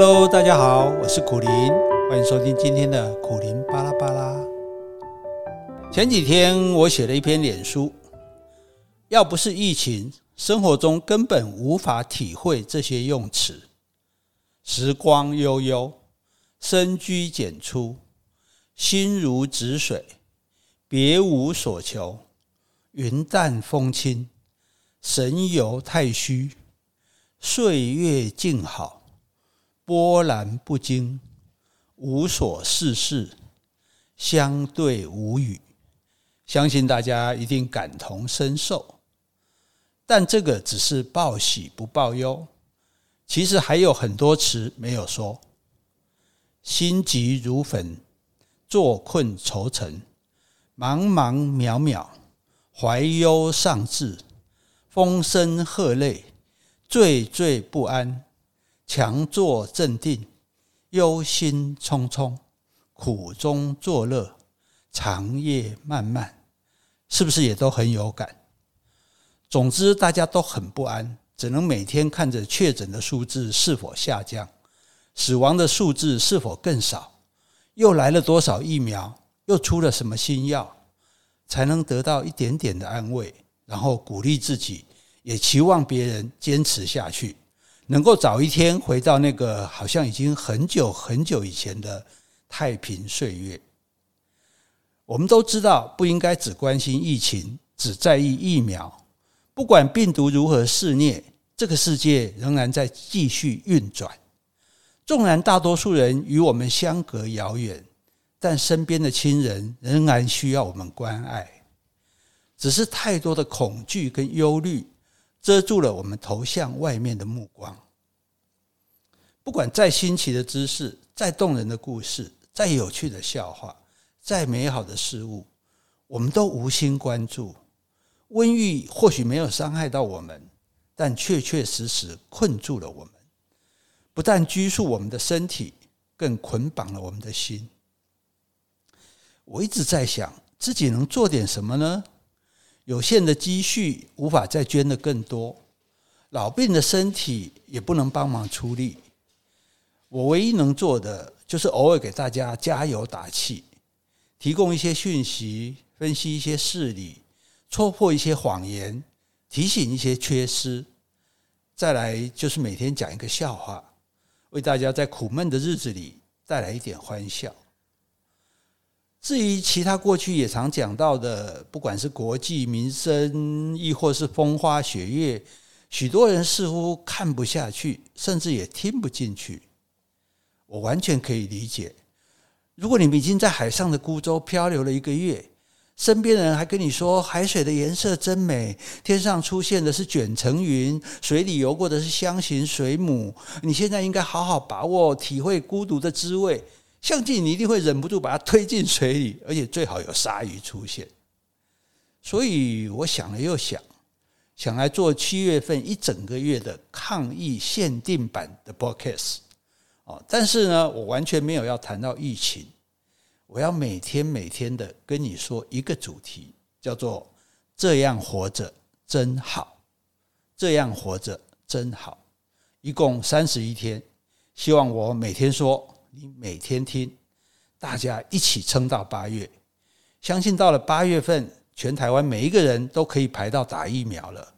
Hello，大家好，我是苦林，欢迎收听今天的苦林巴拉巴拉。前几天我写了一篇脸书，要不是疫情，生活中根本无法体会这些用词。时光悠悠，深居简出，心如止水，别无所求，云淡风轻，神游太虚，岁月静好。波澜不惊，无所事事，相对无语。相信大家一定感同身受。但这个只是报喜不报忧，其实还有很多词没有说。心急如焚，坐困愁城，茫茫渺渺，怀忧丧志，风声鹤唳，惴惴不安。强作镇定，忧心忡忡，苦中作乐，长夜漫漫，是不是也都很有感？总之，大家都很不安，只能每天看着确诊的数字是否下降，死亡的数字是否更少，又来了多少疫苗，又出了什么新药，才能得到一点点的安慰，然后鼓励自己，也期望别人坚持下去。能够早一天回到那个好像已经很久很久以前的太平岁月。我们都知道，不应该只关心疫情，只在意疫苗。不管病毒如何肆虐，这个世界仍然在继续运转。纵然大多数人与我们相隔遥远，但身边的亲人仍然需要我们关爱。只是太多的恐惧跟忧虑。遮住了我们投向外面的目光。不管再新奇的知识、再动人的故事、再有趣的笑话、再美好的事物，我们都无心关注。瘟疫或许没有伤害到我们，但确确实实困住了我们。不但拘束我们的身体，更捆绑了我们的心。我一直在想，自己能做点什么呢？有限的积蓄无法再捐的更多，老病的身体也不能帮忙出力。我唯一能做的就是偶尔给大家加油打气，提供一些讯息，分析一些事理，戳破一些谎言，提醒一些缺失。再来就是每天讲一个笑话，为大家在苦闷的日子里带来一点欢笑。至于其他过去也常讲到的，不管是国计民生，亦或是风花雪月，许多人似乎看不下去，甚至也听不进去。我完全可以理解。如果你们已经在海上的孤舟漂流了一个月，身边的人还跟你说海水的颜色真美，天上出现的是卷层云，水里游过的是箱型水母，你现在应该好好把握，体会孤独的滋味。相信你一定会忍不住把它推进水里，而且最好有鲨鱼出现。所以我想了又想，想来做七月份一整个月的抗疫限定版的 podcast 哦，但是呢，我完全没有要谈到疫情，我要每天每天的跟你说一个主题，叫做“这样活着真好”，这样活着真好，一共三十一天，希望我每天说。你每天听，大家一起撑到八月，相信到了八月份，全台湾每一个人都可以排到打疫苗了。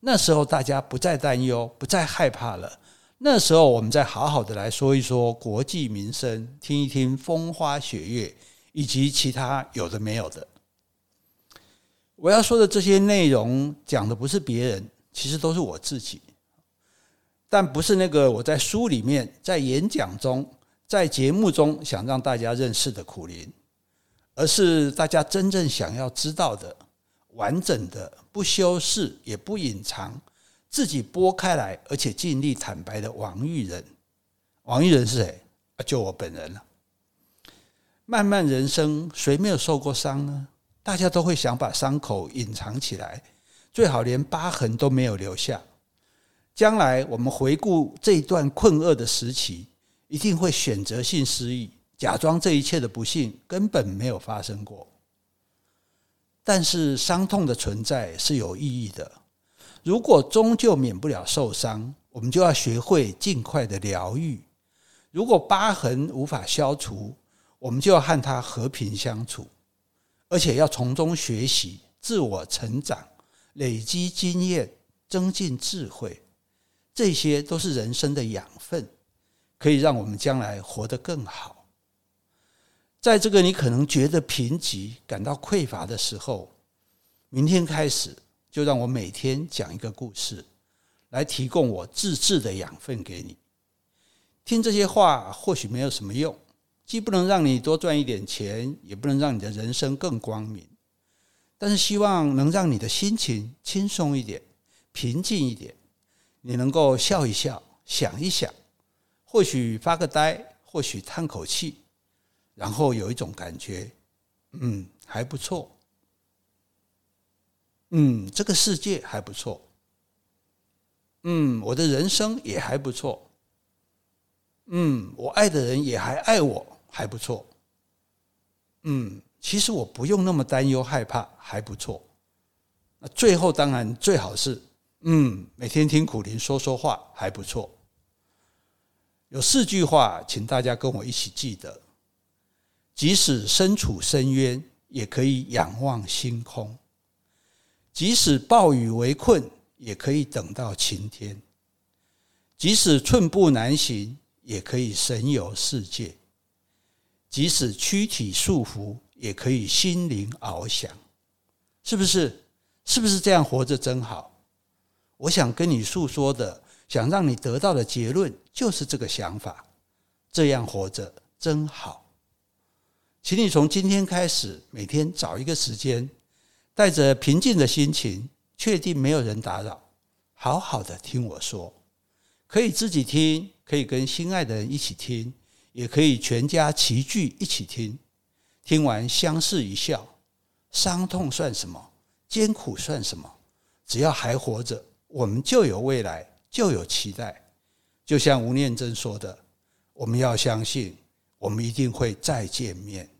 那时候大家不再担忧，不再害怕了。那时候我们再好好的来说一说国计民生，听一听风花雪月，以及其他有的没有的。我要说的这些内容，讲的不是别人，其实都是我自己，但不是那个我在书里面，在演讲中。在节目中想让大家认识的苦林，而是大家真正想要知道的、完整的、不修饰也不隐藏、自己拨开来而且尽力坦白的王玉仁。王玉仁是谁？就我本人了。漫漫人生，谁没有受过伤呢？大家都会想把伤口隐藏起来，最好连疤痕都没有留下。将来我们回顾这一段困厄的时期。一定会选择性失忆，假装这一切的不幸根本没有发生过。但是伤痛的存在是有意义的。如果终究免不了受伤，我们就要学会尽快的疗愈。如果疤痕无法消除，我们就要和它和平相处，而且要从中学习、自我成长、累积经验、增进智慧，这些都是人生的养分，可以让我们将来活得更好。在这个你可能觉得贫瘠、感到匮乏的时候，明天开始就让我每天讲一个故事，来提供我自制的养分给你。听这些话或许没有什么用，既不能让你多赚一点钱，也不能让你的人生更光明。但是希望能让你的心情轻松一点、平静一点，你能够笑一笑、想一想，或许发个呆，或许叹口气。然后有一种感觉，嗯，还不错，嗯，这个世界还不错，嗯，我的人生也还不错，嗯，我爱的人也还爱我，还不错，嗯，其实我不用那么担忧害怕，还不错。那最后当然最好是，嗯，每天听苦林说说话，还不错。有四句话，请大家跟我一起记得。即使身处深渊，也可以仰望星空；即使暴雨围困，也可以等到晴天；即使寸步难行，也可以神游世界；即使躯体束缚，也可以心灵翱翔。是不是？是不是这样活着真好？我想跟你诉说的，想让你得到的结论，就是这个想法。这样活着真好。请你从今天开始，每天找一个时间，带着平静的心情，确定没有人打扰，好好的听我说。可以自己听，可以跟心爱的人一起听，也可以全家齐聚一起听。听完相视一笑，伤痛算什么？艰苦算什么？只要还活着，我们就有未来，就有期待。就像吴念真说的：“我们要相信。”我们一定会再见面。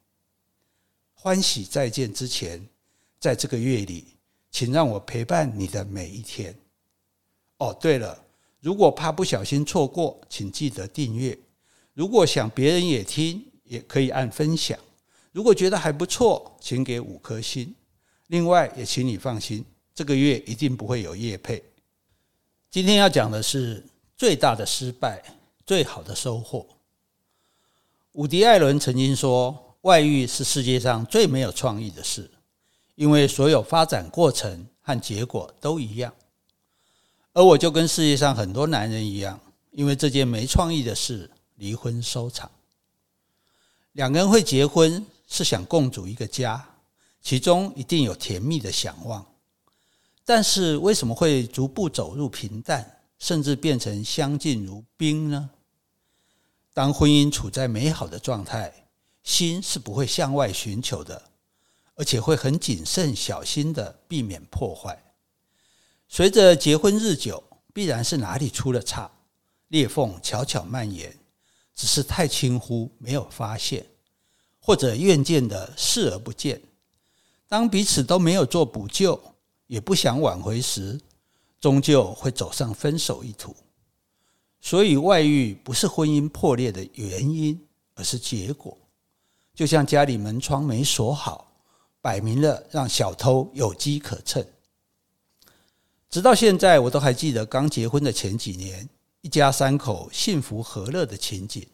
欢喜再见之前，在这个月里，请让我陪伴你的每一天。哦，对了，如果怕不小心错过，请记得订阅。如果想别人也听，也可以按分享。如果觉得还不错，请给五颗星。另外，也请你放心，这个月一定不会有夜配。今天要讲的是最大的失败，最好的收获。伍迪·艾伦曾经说：“外遇是世界上最没有创意的事，因为所有发展过程和结果都一样。”而我就跟世界上很多男人一样，因为这件没创意的事离婚收场。两个人会结婚是想共组一个家，其中一定有甜蜜的想望，但是为什么会逐步走入平淡，甚至变成相敬如宾呢？当婚姻处在美好的状态，心是不会向外寻求的，而且会很谨慎小心的避免破坏。随着结婚日久，必然是哪里出了岔，裂缝悄悄蔓延，只是太轻忽没有发现，或者怨见的视而不见。当彼此都没有做补救，也不想挽回时，终究会走上分手一途。所以，外遇不是婚姻破裂的原因，而是结果。就像家里门窗没锁好，摆明了让小偷有机可乘。直到现在，我都还记得刚结婚的前几年，一家三口幸福和乐的情景。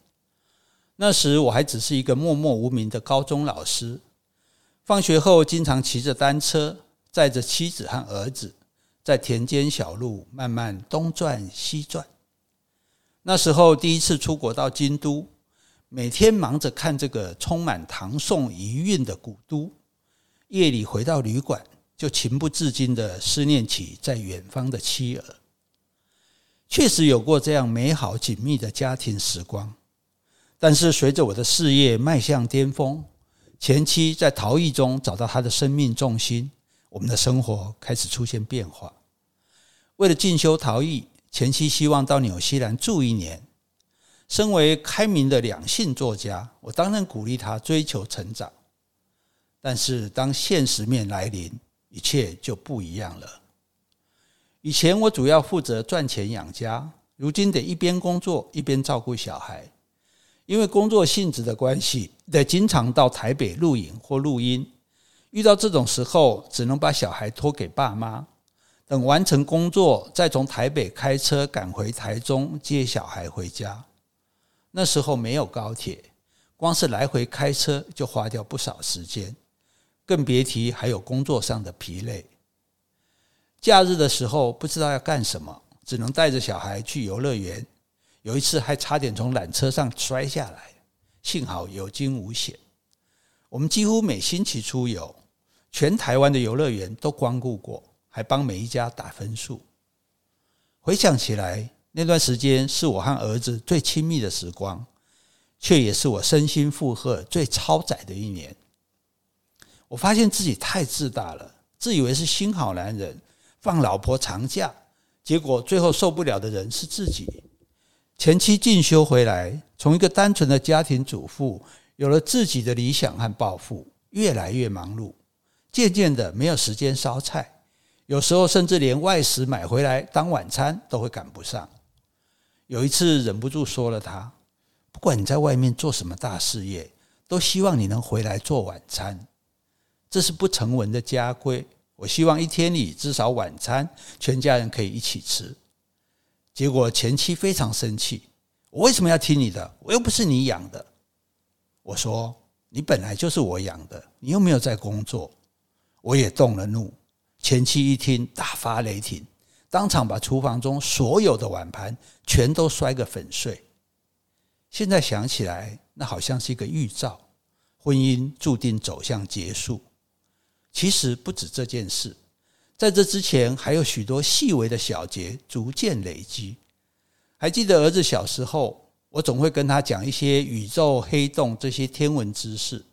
那时我还只是一个默默无名的高中老师，放学后经常骑着单车，载着妻子和儿子，在田间小路慢慢东转西转。那时候第一次出国到京都，每天忙着看这个充满唐宋遗韵的古都，夜里回到旅馆，就情不自禁地思念起在远方的妻儿。确实有过这样美好紧密的家庭时光，但是随着我的事业迈向巅峰，前妻在逃逸中找到她的生命重心，我们的生活开始出现变化。为了进修陶艺。前妻希望到纽西兰住一年。身为开明的两性作家，我当然鼓励他追求成长。但是当现实面来临，一切就不一样了。以前我主要负责赚钱养家，如今得一边工作一边照顾小孩，因为工作性质的关系，得经常到台北录影或录音。遇到这种时候，只能把小孩托给爸妈，等完成工作，再从台北开车赶回台中接小孩回家。那时候没有高铁，光是来回开车就花掉不少时间，更别提还有工作上的疲累。假日的时候不知道要干什么，只能带着小孩去游乐园。有一次还差点从缆车上摔下来，幸好有惊无险。我们几乎每星期出游，全台湾的游乐园都光顾过，还帮每一家打分数。回想起来，那段时间是我和儿子最亲密的时光，却也是我身心负荷最超载的一年。我发现自己太自大了，自以为是新好男人，放老婆长假，结果最后受不了的人是自己。前妻进修回来，从一个单纯的家庭主妇。有了自己的理想和抱负，越来越忙碌，渐渐的没有时间烧菜，有时候甚至连外食买回来当晚餐都会赶不上。有一次忍不住说了他：“不管你在外面做什么大事业，都希望你能回来做晚餐，这是不成文的家规。我希望一天里至少晚餐全家人可以一起吃。”结果前妻非常生气：“我为什么要听你的？我又不是你养的。”我说：“你本来就是我养的，你又没有在工作。”我也动了怒。前妻一听，大发雷霆，当场把厨房中所有的碗盘全都摔个粉碎。现在想起来，那好像是一个预兆，婚姻注定走向结束。其实不止这件事，在这之前还有许多细微的小节逐渐累积。还记得儿子小时候。我总会跟他讲一些宇宙黑洞这些天文知识。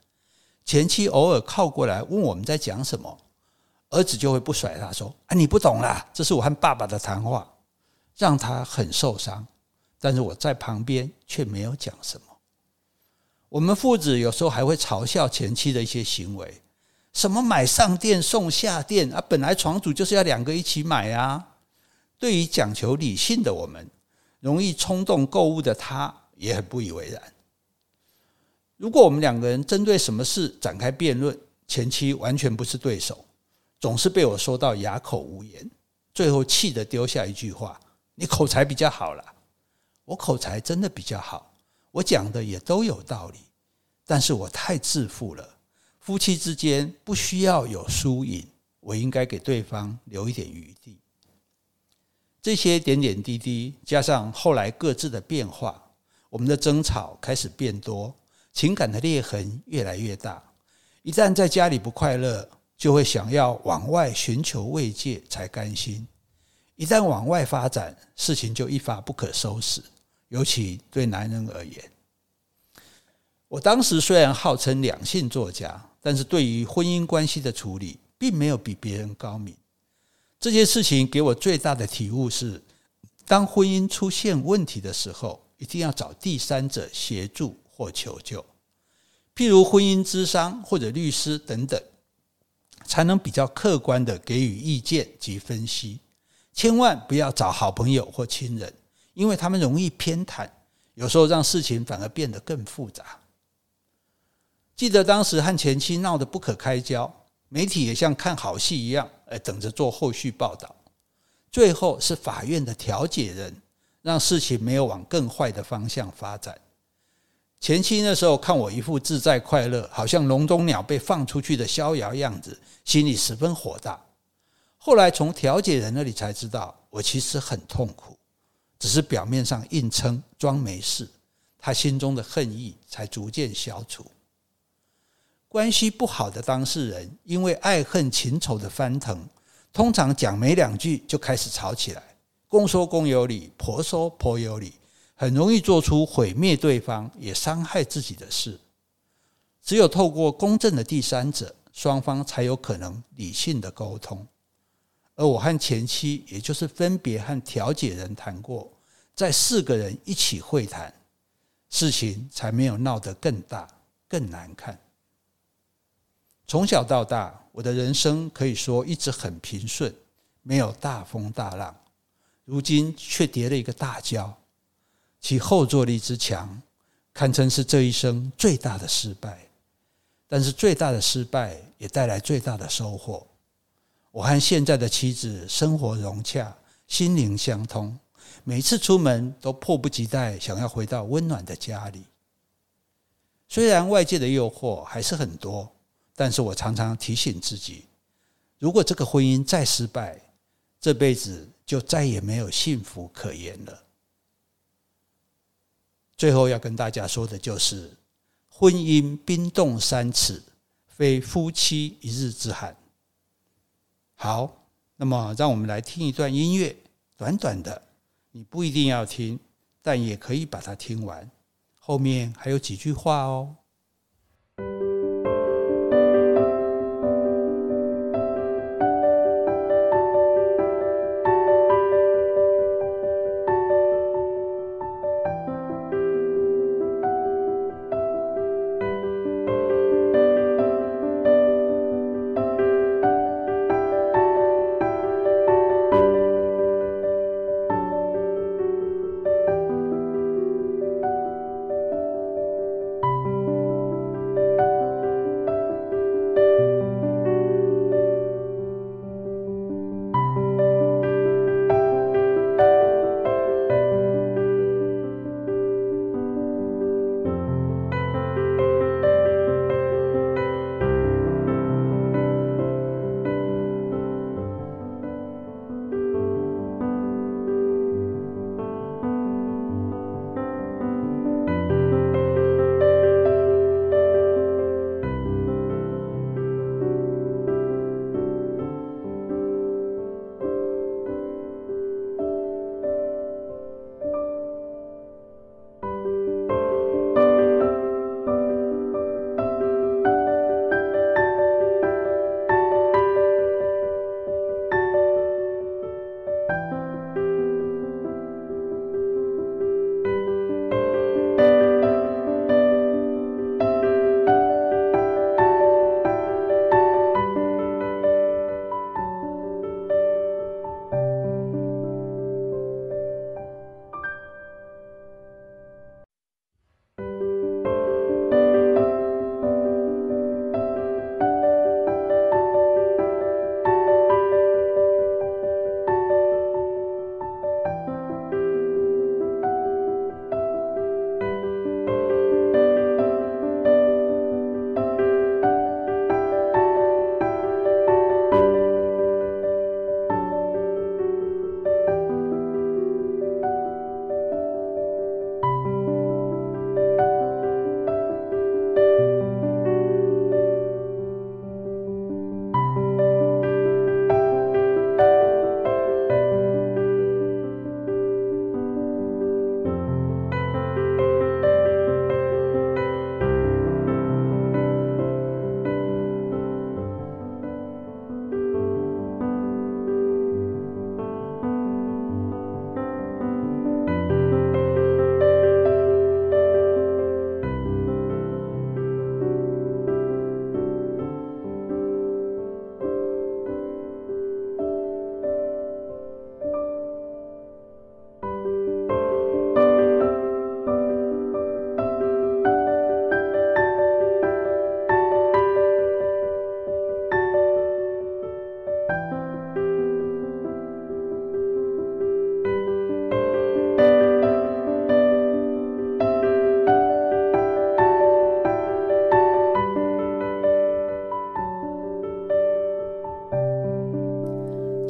前妻偶尔靠过来问我们在讲什么，儿子就会不甩他说：“啊，你不懂啦，这是我和爸爸的谈话。”让他很受伤。但是我在旁边却没有讲什么。我们父子有时候还会嘲笑前妻的一些行为，什么买上电送下电啊，本来床主就是要两个一起买啊。对于讲求理性的我们。容易冲动购物的他也很不以为然。如果我们两个人针对什么事展开辩论，前期完全不是对手，总是被我说到哑口无言，最后气得丢下一句话：“你口才比较好啦。”我口才真的比较好，我讲的也都有道理，但是我太自负了。夫妻之间不需要有输赢，我应该给对方留一点余地。这些点点滴滴，加上后来各自的变化，我们的争吵开始变多，情感的裂痕越来越大。一旦在家里不快乐，就会想要往外寻求慰藉才甘心。一旦往外发展，事情就一发不可收拾。尤其对男人而言，我当时虽然号称两性作家，但是对于婚姻关系的处理，并没有比别人高明。这件事情给我最大的体悟是：当婚姻出现问题的时候，一定要找第三者协助或求救，譬如婚姻咨商或者律师等等，才能比较客观的给予意见及分析。千万不要找好朋友或亲人，因为他们容易偏袒，有时候让事情反而变得更复杂。记得当时和前妻闹得不可开交。媒体也像看好戏一样，哎，等着做后续报道。最后是法院的调解人，让事情没有往更坏的方向发展。前妻那时候看我一副自在快乐，好像笼中鸟被放出去的逍遥样子，心里十分火大。后来从调解人那里才知道，我其实很痛苦，只是表面上硬撑装没事，他心中的恨意才逐渐消除。关系不好的当事人，因为爱恨情仇的翻腾，通常讲没两句就开始吵起来，公说公有理，婆说婆有理，很容易做出毁灭对方也伤害自己的事。只有透过公正的第三者，双方才有可能理性的沟通。而我和前妻，也就是分别和调解人谈过，在四个人一起会谈，事情才没有闹得更大更难看。从小到大，我的人生可以说一直很平顺，没有大风大浪。如今却跌了一个大跤，其后坐力之强，堪称是这一生最大的失败。但是最大的失败也带来最大的收获。我和现在的妻子生活融洽，心灵相通，每次出门都迫不及待想要回到温暖的家里。虽然外界的诱惑还是很多，但是我常常提醒自己，如果这个婚姻再失败，这辈子就再也没有幸福可言了。最后要跟大家说的就是。婚姻冰冻三尺，非夫妻一日之寒。好，那么让我们来听一段音乐，短短的，你不一定要听，但也可以把它听完。后面还有几句话哦。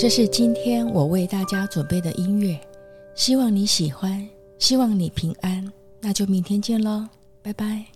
这是今天我为大家准备的音乐，希望你喜欢，希望你平安，那就明天见喽，拜拜。